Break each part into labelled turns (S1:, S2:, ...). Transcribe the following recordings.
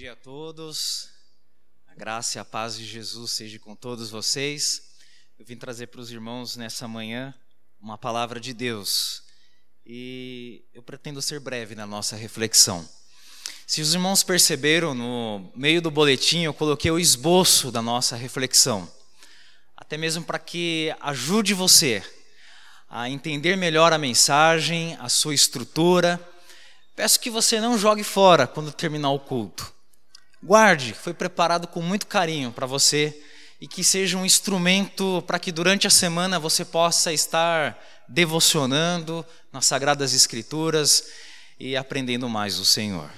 S1: dia a todos. A graça e a paz de Jesus seja com todos vocês. Eu vim trazer para os irmãos nessa manhã uma palavra de Deus. E eu pretendo ser breve na nossa reflexão. Se os irmãos perceberam, no meio do boletim eu coloquei o esboço da nossa reflexão. Até mesmo para que ajude você a entender melhor a mensagem, a sua estrutura. Peço que você não jogue fora quando terminar o culto. Guarde, foi preparado com muito carinho para você e que seja um instrumento para que durante a semana você possa estar devocionando nas Sagradas Escrituras e aprendendo mais o Senhor.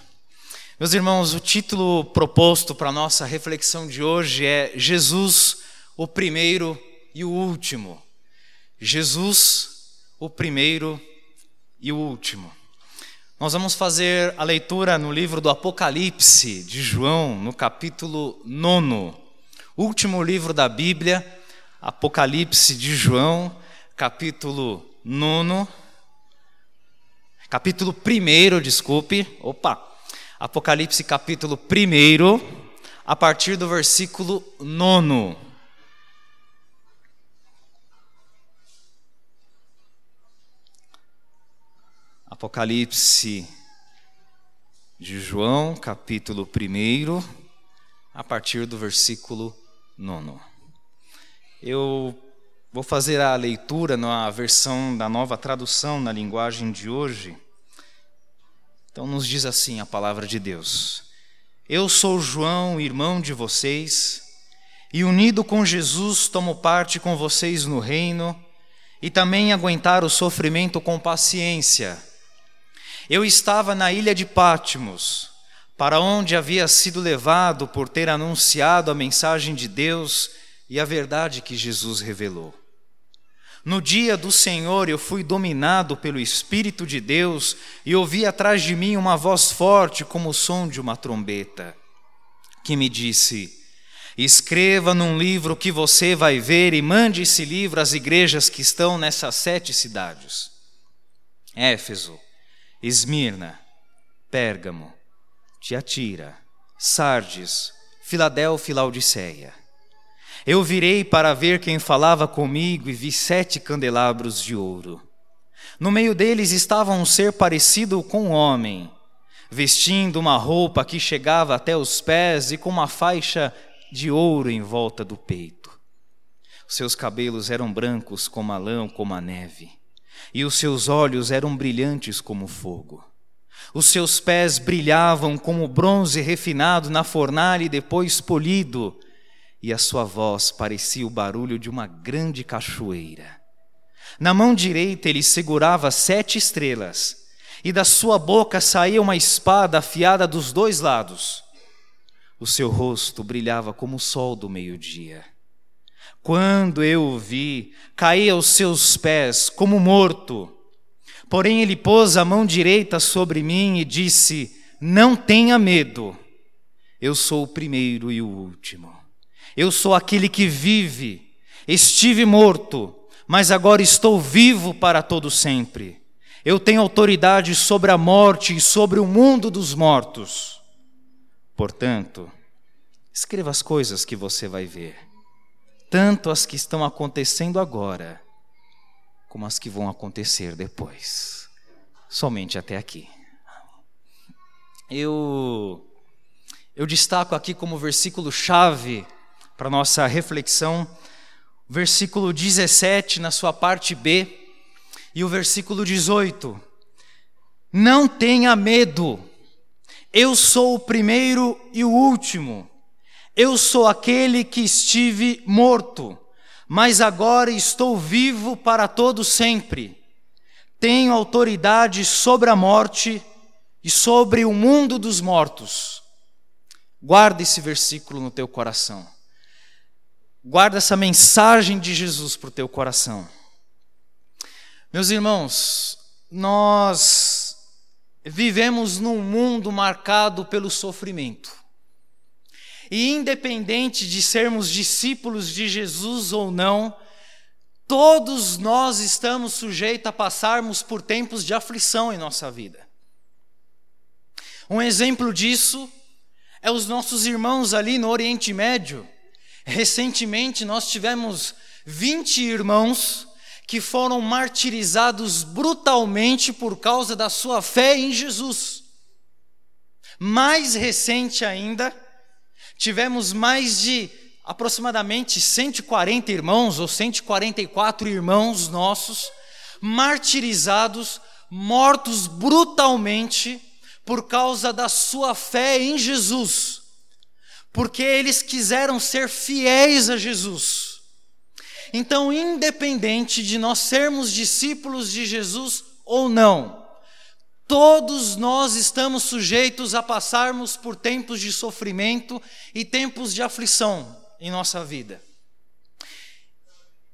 S1: Meus irmãos, o título proposto para a nossa reflexão de hoje é Jesus, o primeiro e o último. Jesus, o primeiro e o último. Nós vamos fazer a leitura no livro do Apocalipse de João, no capítulo 9. Último livro da Bíblia, Apocalipse de João, capítulo 9. Capítulo 1, desculpe. Opa. Apocalipse capítulo 1, a partir do versículo 9. Apocalipse de João, capítulo 1, a partir do versículo 9. Eu vou fazer a leitura na versão da nova tradução na linguagem de hoje. Então, nos diz assim a palavra de Deus: Eu sou João, irmão de vocês, e unido com Jesus tomo parte com vocês no reino e também aguentar o sofrimento com paciência eu estava na ilha de Pátimos, para onde havia sido levado por ter anunciado a mensagem de Deus e a verdade que Jesus revelou. No dia do Senhor eu fui dominado pelo Espírito de Deus e ouvi atrás de mim uma voz forte como o som de uma trombeta, que me disse: Escreva num livro que você vai ver e mande esse livro às igrejas que estão nessas sete cidades: Éfeso, Esmirna, Pérgamo, Tiatira, Sardes, Filadélfia e Laodiceia. Eu virei para ver quem falava comigo e vi sete candelabros de ouro. No meio deles estava um ser parecido com um homem, vestindo uma roupa que chegava até os pés e com uma faixa de ouro em volta do peito. Seus cabelos eram brancos como a lã, como a neve e os seus olhos eram brilhantes como fogo. Os seus pés brilhavam como bronze refinado na fornalha e depois polido, e a sua voz parecia o barulho de uma grande cachoeira. Na mão direita ele segurava sete estrelas, e da sua boca saía uma espada afiada dos dois lados. O seu rosto brilhava como o sol do meio-dia. Quando eu o vi, caí aos seus pés como morto. Porém, ele pôs a mão direita sobre mim e disse: Não tenha medo, eu sou o primeiro e o último. Eu sou aquele que vive. Estive morto, mas agora estou vivo para todo sempre. Eu tenho autoridade sobre a morte e sobre o mundo dos mortos. Portanto, escreva as coisas que você vai ver tanto as que estão acontecendo agora, como as que vão acontecer depois. Somente até aqui. Eu, eu destaco aqui como versículo chave para nossa reflexão, versículo 17 na sua parte B e o versículo 18. Não tenha medo, eu sou o primeiro e o último eu sou aquele que estive morto, mas agora estou vivo para todo sempre. Tenho autoridade sobre a morte e sobre o mundo dos mortos. Guarda esse versículo no teu coração. Guarda essa mensagem de Jesus para o teu coração. Meus irmãos, nós vivemos num mundo marcado pelo sofrimento. E independente de sermos discípulos de Jesus ou não, todos nós estamos sujeitos a passarmos por tempos de aflição em nossa vida. Um exemplo disso é os nossos irmãos ali no Oriente Médio. Recentemente nós tivemos 20 irmãos que foram martirizados brutalmente por causa da sua fé em Jesus. Mais recente ainda, tivemos mais de aproximadamente 140 irmãos ou 144 irmãos nossos martirizados, mortos brutalmente por causa da sua fé em Jesus, porque eles quiseram ser fiéis a Jesus. Então, independente de nós sermos discípulos de Jesus ou não, todos nós estamos sujeitos a passarmos por tempos de sofrimento e tempos de aflição em nossa vida.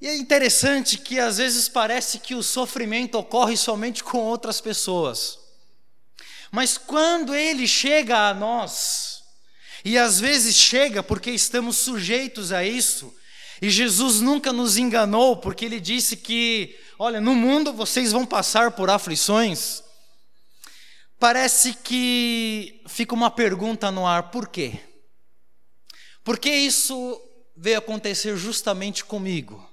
S1: E é interessante que às vezes parece que o sofrimento ocorre somente com outras pessoas. Mas quando ele chega a nós, e às vezes chega porque estamos sujeitos a isso, e Jesus nunca nos enganou, porque ele disse que, olha, no mundo vocês vão passar por aflições. Parece que fica uma pergunta no ar: por quê? Por que isso veio acontecer justamente comigo?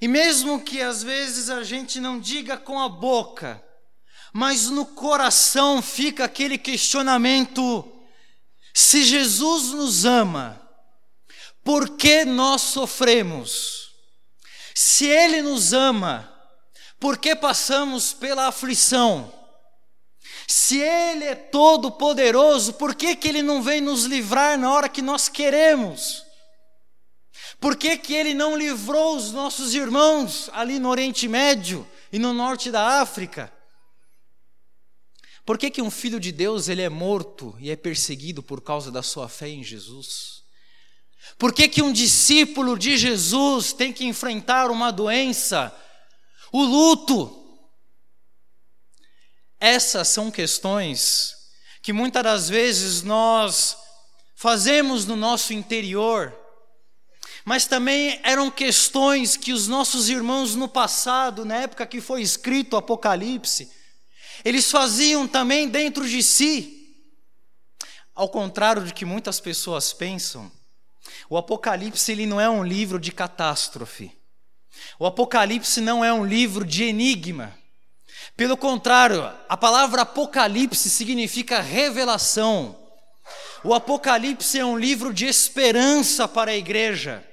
S1: E mesmo que às vezes a gente não diga com a boca, mas no coração fica aquele questionamento: se Jesus nos ama, por que nós sofremos? Se Ele nos ama, por que passamos pela aflição? Se Ele é todo poderoso, por que, que Ele não vem nos livrar na hora que nós queremos? Por que, que Ele não livrou os nossos irmãos ali no Oriente Médio e no norte da África? Por que, que um filho de Deus ele é morto e é perseguido por causa da sua fé em Jesus? Por que, que um discípulo de Jesus tem que enfrentar uma doença? O luto. Essas são questões que muitas das vezes nós fazemos no nosso interior, mas também eram questões que os nossos irmãos no passado, na época que foi escrito o Apocalipse, eles faziam também dentro de si. Ao contrário de que muitas pessoas pensam, o Apocalipse ele não é um livro de catástrofe. O Apocalipse não é um livro de enigma. Pelo contrário, a palavra Apocalipse significa revelação. O Apocalipse é um livro de esperança para a igreja.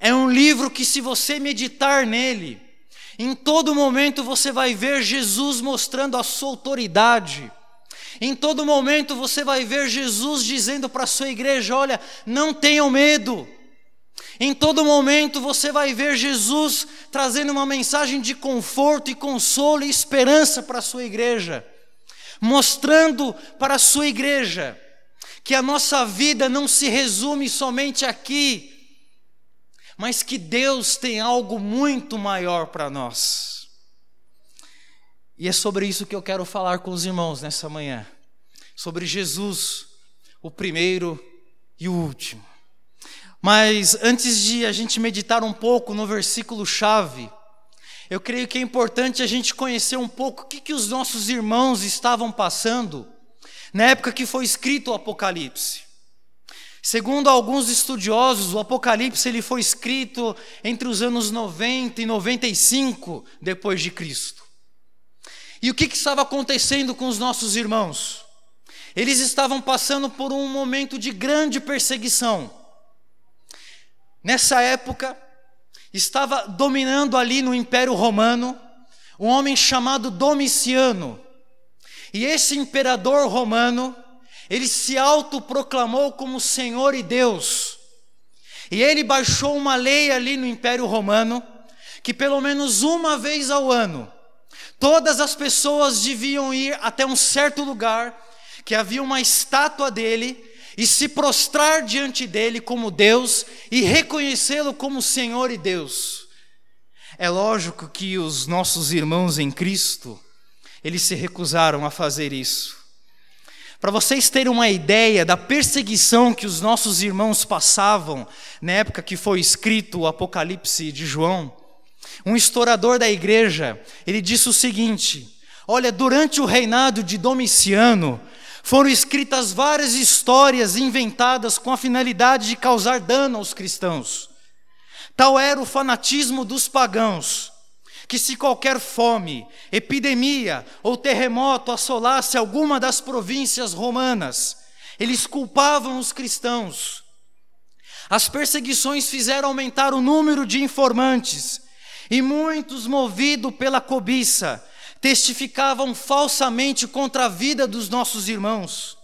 S1: É um livro que, se você meditar nele, em todo momento você vai ver Jesus mostrando a sua autoridade em todo momento você vai ver Jesus dizendo para a sua igreja: olha, não tenham medo. Em todo momento você vai ver Jesus trazendo uma mensagem de conforto e consolo e esperança para a sua igreja, mostrando para a sua igreja que a nossa vida não se resume somente aqui, mas que Deus tem algo muito maior para nós. E é sobre isso que eu quero falar com os irmãos nessa manhã. Sobre Jesus, o primeiro e o último. Mas antes de a gente meditar um pouco no versículo chave, eu creio que é importante a gente conhecer um pouco o que, que os nossos irmãos estavam passando na época que foi escrito o Apocalipse. Segundo alguns estudiosos, o Apocalipse ele foi escrito entre os anos 90 e 95 depois de Cristo. E o que, que estava acontecendo com os nossos irmãos? Eles estavam passando por um momento de grande perseguição. Nessa época, estava dominando ali no Império Romano um homem chamado Domiciano. E esse imperador romano, ele se autoproclamou como Senhor e Deus. E ele baixou uma lei ali no Império Romano que pelo menos uma vez ao ano Todas as pessoas deviam ir até um certo lugar que havia uma estátua dele e se prostrar diante dele como Deus e reconhecê-lo como Senhor e Deus. É lógico que os nossos irmãos em Cristo, eles se recusaram a fazer isso. Para vocês terem uma ideia da perseguição que os nossos irmãos passavam na época que foi escrito o Apocalipse de João, um historiador da igreja, ele disse o seguinte: Olha, durante o reinado de Domiciano, Foram escritas várias histórias inventadas com a finalidade de causar dano aos cristãos. Tal era o fanatismo dos pagãos, que se qualquer fome, epidemia ou terremoto assolasse alguma das províncias romanas, eles culpavam os cristãos. As perseguições fizeram aumentar o número de informantes, e muitos, movidos pela cobiça, testificavam falsamente contra a vida dos nossos irmãos.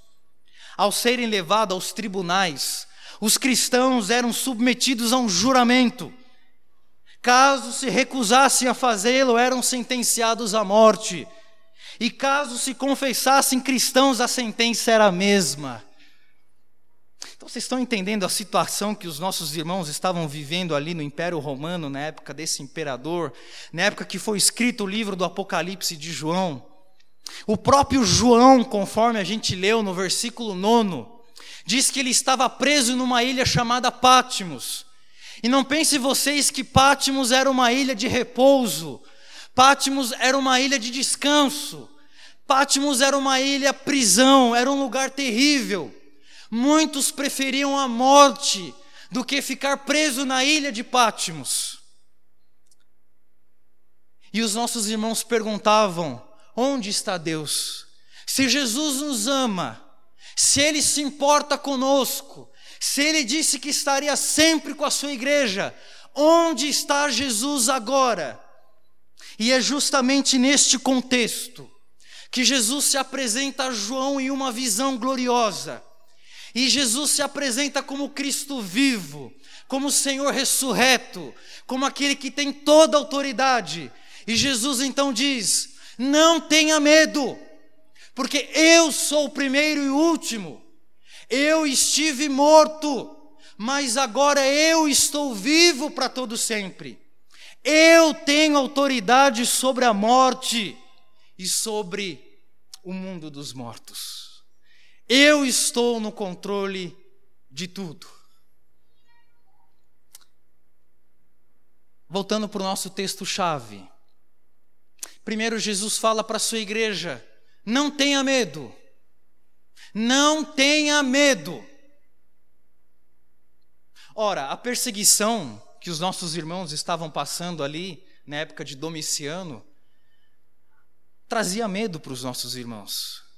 S1: Ao serem levados aos tribunais, os cristãos eram submetidos a um juramento. Caso se recusassem a fazê-lo, eram sentenciados à morte. E caso se confessassem cristãos, a sentença era a mesma. Então vocês estão entendendo a situação que os nossos irmãos estavam vivendo ali no Império Romano, na época desse imperador, na época que foi escrito o livro do Apocalipse de João. O próprio João, conforme a gente leu no versículo 9, diz que ele estava preso numa ilha chamada Pátimos. E não pense vocês que Pátimos era uma ilha de repouso, Pátimos era uma ilha de descanso, Pátimos era uma ilha prisão, era um lugar terrível. Muitos preferiam a morte do que ficar preso na ilha de Pátimos. E os nossos irmãos perguntavam: onde está Deus? Se Jesus nos ama, se Ele se importa conosco, se Ele disse que estaria sempre com a sua igreja, onde está Jesus agora? E é justamente neste contexto que Jesus se apresenta a João em uma visão gloriosa. E Jesus se apresenta como Cristo vivo, como Senhor ressurreto, como aquele que tem toda a autoridade. E Jesus então diz: Não tenha medo, porque eu sou o primeiro e o último. Eu estive morto, mas agora eu estou vivo para todo sempre. Eu tenho autoridade sobre a morte e sobre o mundo dos mortos. Eu estou no controle de tudo. Voltando para o nosso texto-chave. Primeiro, Jesus fala para a sua igreja: não tenha medo. Não tenha medo. Ora, a perseguição que os nossos irmãos estavam passando ali, na época de Domiciano, trazia medo para os nossos irmãos.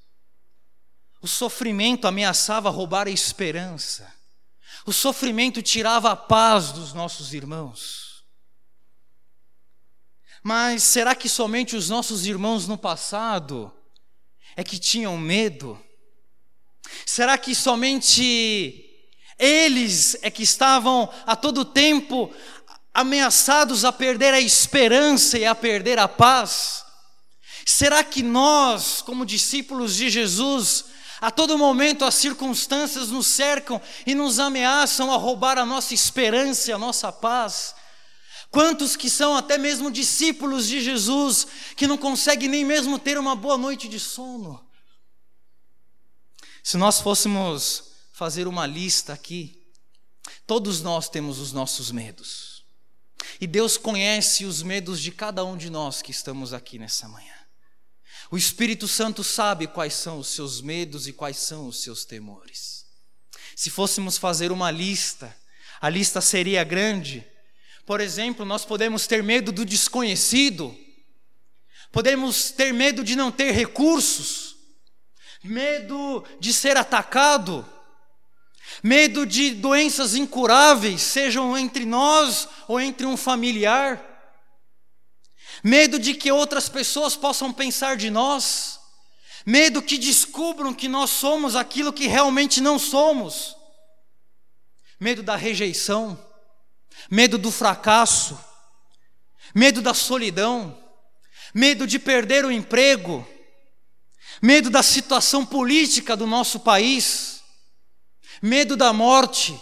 S1: O sofrimento ameaçava roubar a esperança. O sofrimento tirava a paz dos nossos irmãos. Mas será que somente os nossos irmãos no passado é que tinham medo? Será que somente eles é que estavam a todo tempo ameaçados a perder a esperança e a perder a paz? Será que nós, como discípulos de Jesus, a todo momento as circunstâncias nos cercam e nos ameaçam a roubar a nossa esperança e a nossa paz. Quantos que são até mesmo discípulos de Jesus que não conseguem nem mesmo ter uma boa noite de sono? Se nós fôssemos fazer uma lista aqui, todos nós temos os nossos medos. E Deus conhece os medos de cada um de nós que estamos aqui nessa manhã. O Espírito Santo sabe quais são os seus medos e quais são os seus temores. Se fôssemos fazer uma lista, a lista seria grande. Por exemplo, nós podemos ter medo do desconhecido, podemos ter medo de não ter recursos, medo de ser atacado, medo de doenças incuráveis, sejam entre nós ou entre um familiar medo de que outras pessoas possam pensar de nós, medo que descubram que nós somos aquilo que realmente não somos, medo da rejeição, medo do fracasso, medo da solidão, medo de perder o emprego, medo da situação política do nosso país, medo da morte.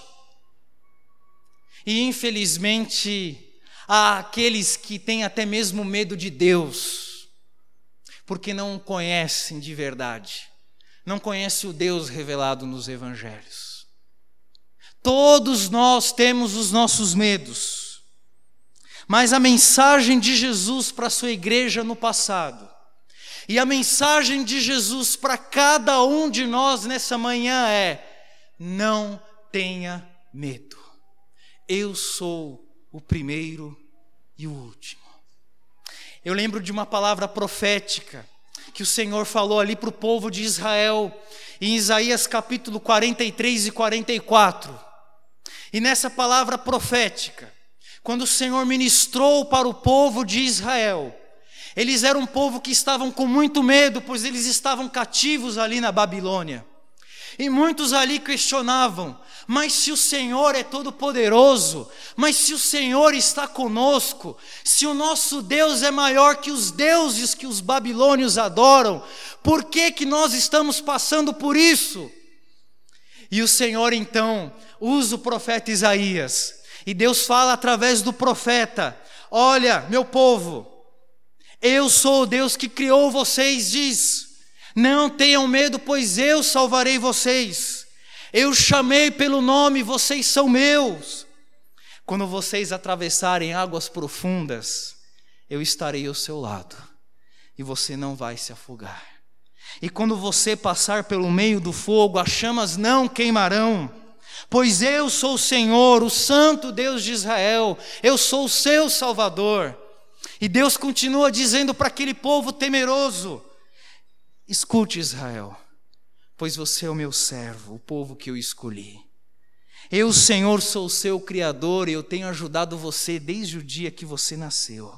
S1: E infelizmente, àqueles que têm até mesmo medo de Deus, porque não conhecem de verdade, não conhecem o Deus revelado nos evangelhos. Todos nós temos os nossos medos, mas a mensagem de Jesus para a sua igreja no passado
S2: E a mensagem de Jesus para cada um de nós nessa manhã é: não tenha medo. Eu sou o primeiro e o último. Eu lembro de uma palavra profética que o Senhor falou ali para o povo de Israel, em Isaías capítulo 43 e 44. E nessa palavra profética, quando o Senhor ministrou para o povo de Israel, eles eram um povo que estavam com muito medo, pois eles estavam cativos ali na Babilônia. E muitos ali questionavam: mas se o Senhor é todo-poderoso, mas se o Senhor está conosco, se o nosso Deus é maior que os deuses que os babilônios adoram, por que, que nós estamos passando por isso? E o Senhor então usa o profeta Isaías, e Deus fala através do profeta: Olha, meu povo, eu sou o Deus que criou vocês, diz. Não tenham medo, pois eu salvarei vocês. Eu chamei pelo nome, vocês são meus. Quando vocês atravessarem águas profundas, eu estarei ao seu lado e você não vai se afogar. E quando você passar pelo meio do fogo, as chamas não queimarão. Pois eu sou o Senhor, o Santo Deus de Israel, eu sou o seu Salvador. E Deus continua dizendo para aquele povo temeroso: Escute, Israel, pois você é o meu servo, o povo que eu escolhi. Eu, Senhor, sou o seu Criador e eu tenho ajudado você desde o dia que você nasceu.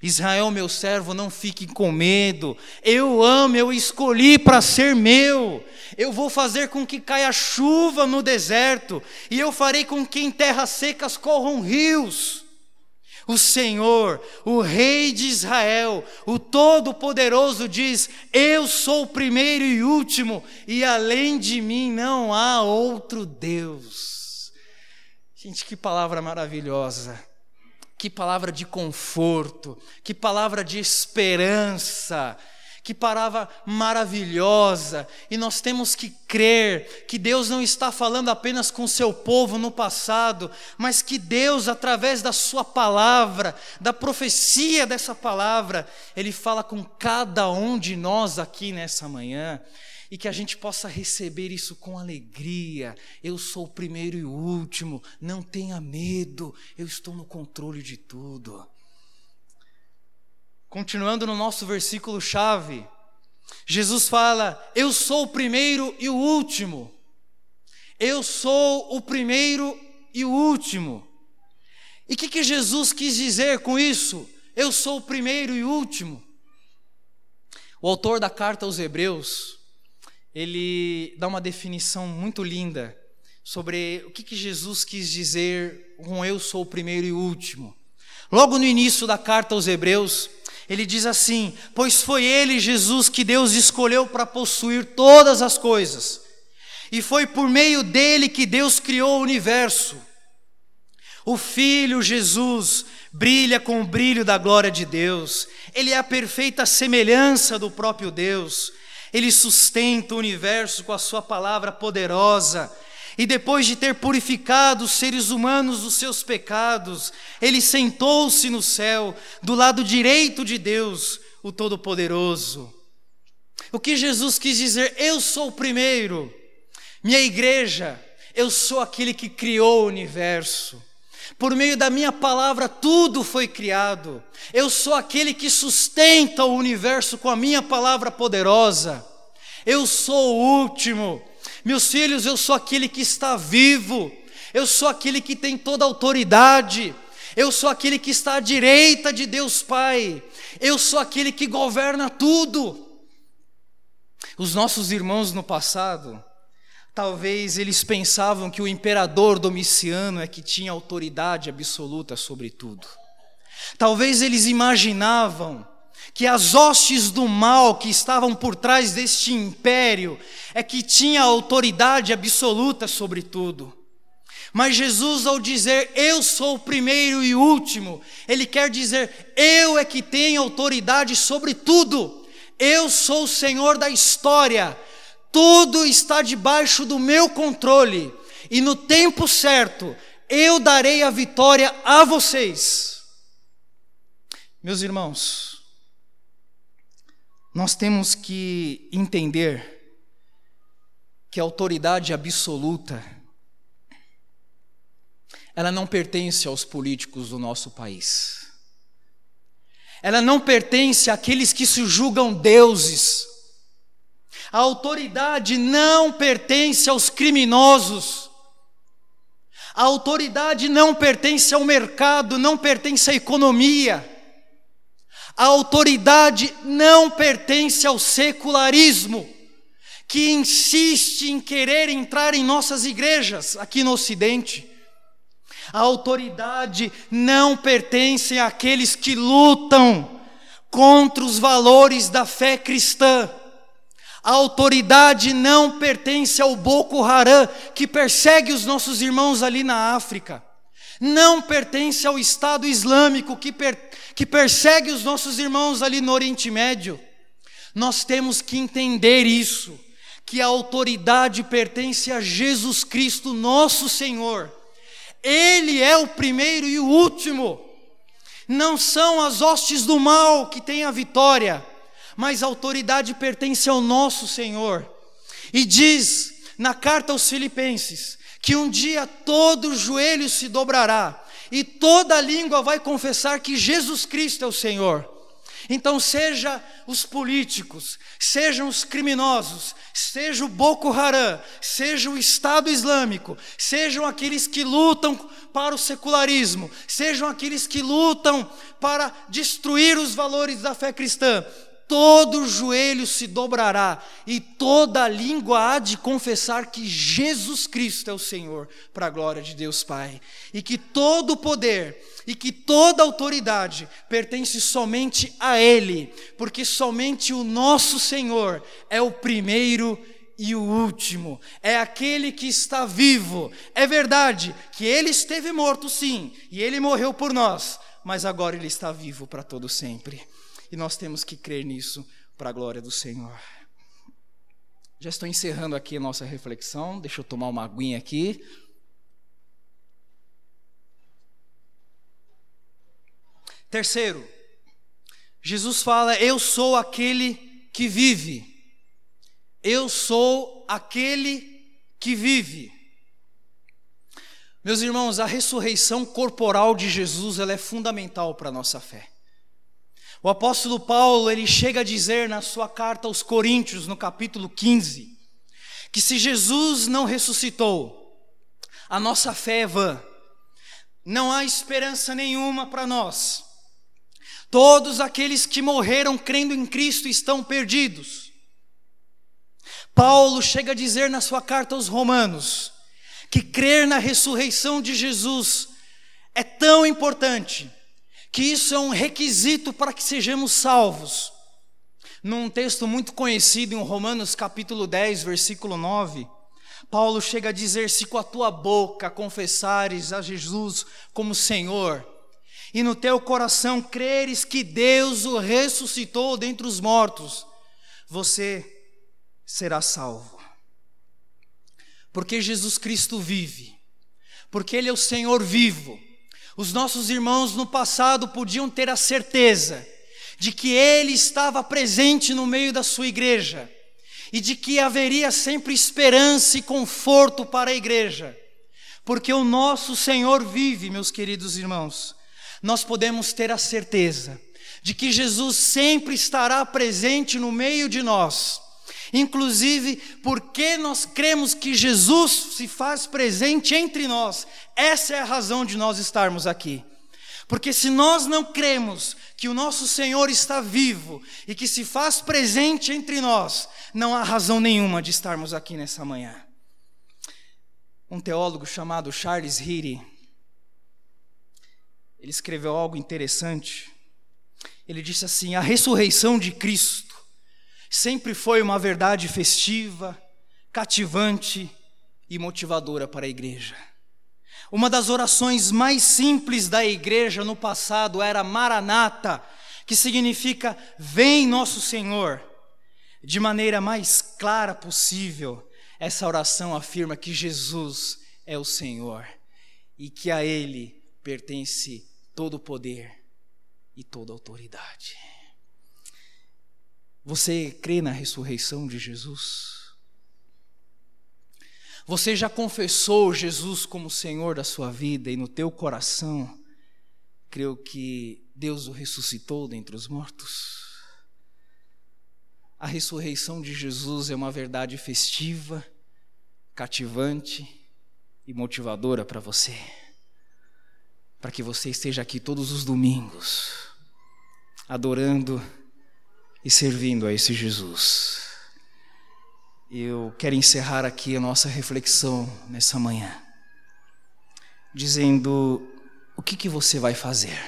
S2: Israel, meu servo, não fique com medo. Eu amo, eu escolhi para ser meu. Eu vou fazer com que caia chuva no deserto, e eu farei com que em terras secas corram rios. O Senhor, o Rei de Israel, o Todo-Poderoso diz: Eu sou o primeiro e último, e além de mim não há outro Deus. Gente, que palavra maravilhosa, que palavra de conforto, que palavra de esperança. Que palavra maravilhosa! E nós temos que crer que Deus não está falando apenas com seu povo no passado, mas que Deus, através da Sua palavra, da profecia dessa palavra, Ele fala com cada um de nós aqui nessa manhã e que a gente possa receber isso com alegria. Eu sou o primeiro e o último, não tenha medo, eu estou no controle de tudo. Continuando no nosso versículo chave, Jesus fala: Eu sou o primeiro e o último. Eu sou o primeiro e o último. E o que, que Jesus quis dizer com isso? Eu sou o primeiro e o último. O autor da carta aos Hebreus, ele dá uma definição muito linda sobre o que, que Jesus quis dizer com eu sou o primeiro e o último. Logo no início da carta aos Hebreus, ele diz assim: Pois foi ele, Jesus, que Deus escolheu para possuir todas as coisas, e foi por meio dele que Deus criou o universo. O Filho Jesus brilha com o brilho da glória de Deus, ele é a perfeita semelhança do próprio Deus, ele sustenta o universo com a sua palavra poderosa e depois de ter purificado os seres humanos dos seus pecados, ele sentou-se no céu, do lado direito de Deus, o Todo-Poderoso. O que Jesus quis dizer? Eu sou o primeiro, minha igreja, eu sou aquele que criou o universo. Por meio da minha palavra, tudo foi criado. Eu sou aquele que sustenta o universo com a minha palavra poderosa. Eu sou o último meus filhos, eu sou aquele que está vivo, eu sou aquele que tem toda a autoridade, eu sou aquele que está à direita de Deus Pai, eu sou aquele que governa tudo. Os nossos irmãos no passado, talvez eles pensavam que o imperador Domiciano é que tinha autoridade absoluta sobre tudo. Talvez eles imaginavam que as hostes do mal que estavam por trás deste império é que tinha autoridade absoluta sobre tudo. Mas Jesus, ao dizer eu sou o primeiro e último, ele quer dizer eu é que tenho autoridade sobre tudo. Eu sou o Senhor da história. Tudo está debaixo do meu controle e no tempo certo eu darei a vitória a vocês. Meus irmãos, nós temos que entender que a autoridade absoluta ela não pertence aos políticos do nosso país. Ela não pertence àqueles que se julgam deuses. A autoridade não pertence aos criminosos. A autoridade não pertence ao mercado, não pertence à economia. A autoridade não pertence ao secularismo, que insiste em querer entrar em nossas igrejas aqui no Ocidente. A autoridade não pertence àqueles que lutam contra os valores da fé cristã. A autoridade não pertence ao Boko Haram, que persegue os nossos irmãos ali na África. Não pertence ao Estado Islâmico, que, per, que persegue os nossos irmãos ali no Oriente Médio. Nós temos que entender isso, que a autoridade pertence a Jesus Cristo, nosso Senhor ele é o primeiro e o último. Não são as hostes do mal que têm a vitória, mas a autoridade pertence ao nosso Senhor. E diz na carta aos Filipenses que um dia todo joelho se dobrará e toda língua vai confessar que Jesus Cristo é o Senhor. Então, seja os políticos, sejam os criminosos, seja o Boko Haram, seja o Estado Islâmico, sejam aqueles que lutam para o secularismo, sejam aqueles que lutam para destruir os valores da fé cristã, todo joelho se dobrará e toda língua há de confessar que Jesus Cristo é o Senhor, para a glória de Deus Pai, e que todo poder e que toda autoridade pertence somente a Ele, porque somente o nosso Senhor é o primeiro e o último, é aquele que está vivo. É verdade que ele esteve morto, sim, e ele morreu por nós, mas agora ele está vivo para todo sempre. E nós temos que crer nisso para a glória do Senhor. Já estou encerrando aqui a nossa reflexão. Deixa eu tomar uma aguinha aqui. Terceiro, Jesus fala: Eu sou aquele que vive. Eu sou aquele que vive. Meus irmãos, a ressurreição corporal de Jesus ela é fundamental para a nossa fé. O apóstolo Paulo, ele chega a dizer na sua carta aos Coríntios, no capítulo 15, que se Jesus não ressuscitou, a nossa fé é vã. Não há esperança nenhuma para nós. Todos aqueles que morreram crendo em Cristo estão perdidos. Paulo chega a dizer na sua carta aos Romanos que crer na ressurreição de Jesus é tão importante que isso é um requisito para que sejamos salvos. Num texto muito conhecido em Romanos capítulo 10, versículo 9, Paulo chega a dizer: Se com a tua boca confessares a Jesus como Senhor, e no teu coração creres que Deus o ressuscitou dentre os mortos, você será salvo. Porque Jesus Cristo vive, porque Ele é o Senhor vivo os nossos irmãos no passado podiam ter a certeza de que Ele estava presente no meio da sua igreja e de que haveria sempre esperança e conforto para a igreja, porque o nosso Senhor vive, meus queridos irmãos. Nós podemos ter a certeza de que Jesus sempre estará presente no meio de nós Inclusive, porque nós cremos que Jesus se faz presente entre nós, essa é a razão de nós estarmos aqui. Porque se nós não cremos que o nosso Senhor está vivo e que se faz presente entre nós, não há razão nenhuma de estarmos aqui nessa manhã. Um teólogo chamado Charles Heary, ele escreveu algo interessante. Ele disse assim: a ressurreição de Cristo sempre foi uma verdade festiva, cativante e motivadora para a igreja. Uma das orações mais simples da igreja no passado era Maranata, que significa Vem Nosso Senhor. De maneira mais clara possível, essa oração afirma que Jesus é o Senhor e que a Ele pertence todo o poder e toda a autoridade. Você crê na ressurreição de Jesus? Você já confessou Jesus como Senhor da sua vida e no teu coração creu que Deus o ressuscitou dentre os mortos? A ressurreição de Jesus é uma verdade festiva, cativante e motivadora para você. Para que você esteja aqui todos os domingos, adorando e servindo a esse Jesus. Eu quero encerrar aqui a nossa reflexão nessa manhã, dizendo o que, que você vai fazer.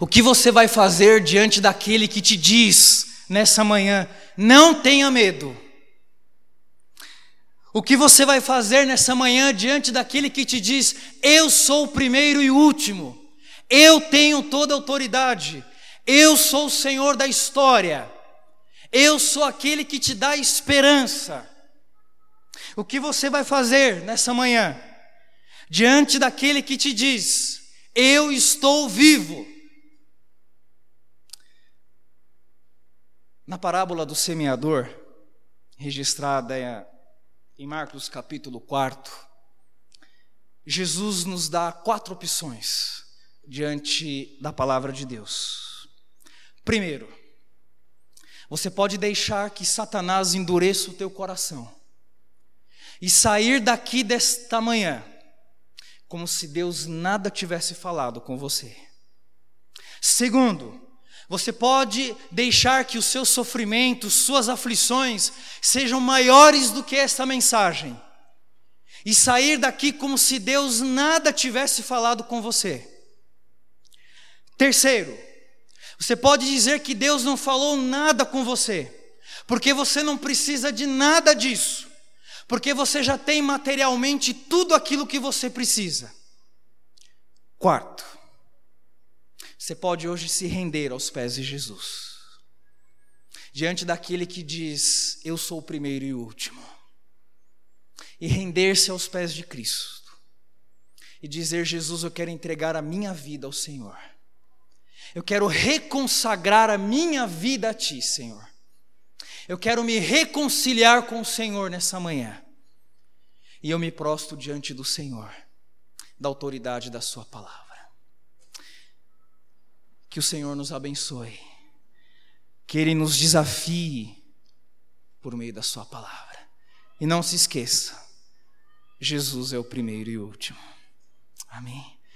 S2: O que você vai fazer diante daquele que te diz nessa manhã: não tenha medo. O que você vai fazer nessa manhã diante daquele que te diz: eu sou o primeiro e o último, eu tenho toda a autoridade, eu sou o Senhor da história. Eu sou aquele que te dá esperança. O que você vai fazer nessa manhã? Diante daquele que te diz: Eu estou vivo. Na parábola do semeador, registrada em Marcos capítulo 4, Jesus nos dá quatro opções diante da palavra de Deus. Primeiro, você pode deixar que Satanás endureça o teu coração e sair daqui desta manhã como se Deus nada tivesse falado com você. Segundo, você pode deixar que os seus sofrimentos, suas aflições sejam maiores do que esta mensagem e sair daqui como se Deus nada tivesse falado com você. Terceiro, você pode dizer que Deus não falou nada com você, porque você não precisa de nada disso, porque você já tem materialmente tudo aquilo que você precisa. Quarto, você pode hoje se render aos pés de Jesus, diante daquele que diz: Eu sou o primeiro e o último, e render-se aos pés de Cristo, e dizer: Jesus, eu quero entregar a minha vida ao Senhor. Eu quero reconsagrar a minha vida a Ti, Senhor. Eu quero me reconciliar com o Senhor nessa manhã. E eu me prosto diante do Senhor, da autoridade da Sua palavra. Que o Senhor nos abençoe, que Ele nos desafie por meio da Sua palavra. E não se esqueça, Jesus é o primeiro e último. Amém.